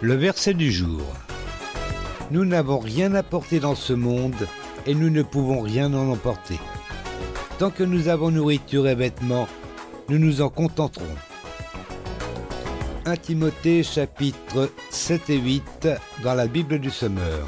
Le verset du jour. Nous n'avons rien apporté dans ce monde et nous ne pouvons rien en emporter. Tant que nous avons nourriture et vêtements, nous nous en contenterons. 1 Timothée chapitre 7 et 8 dans la Bible du Semeur.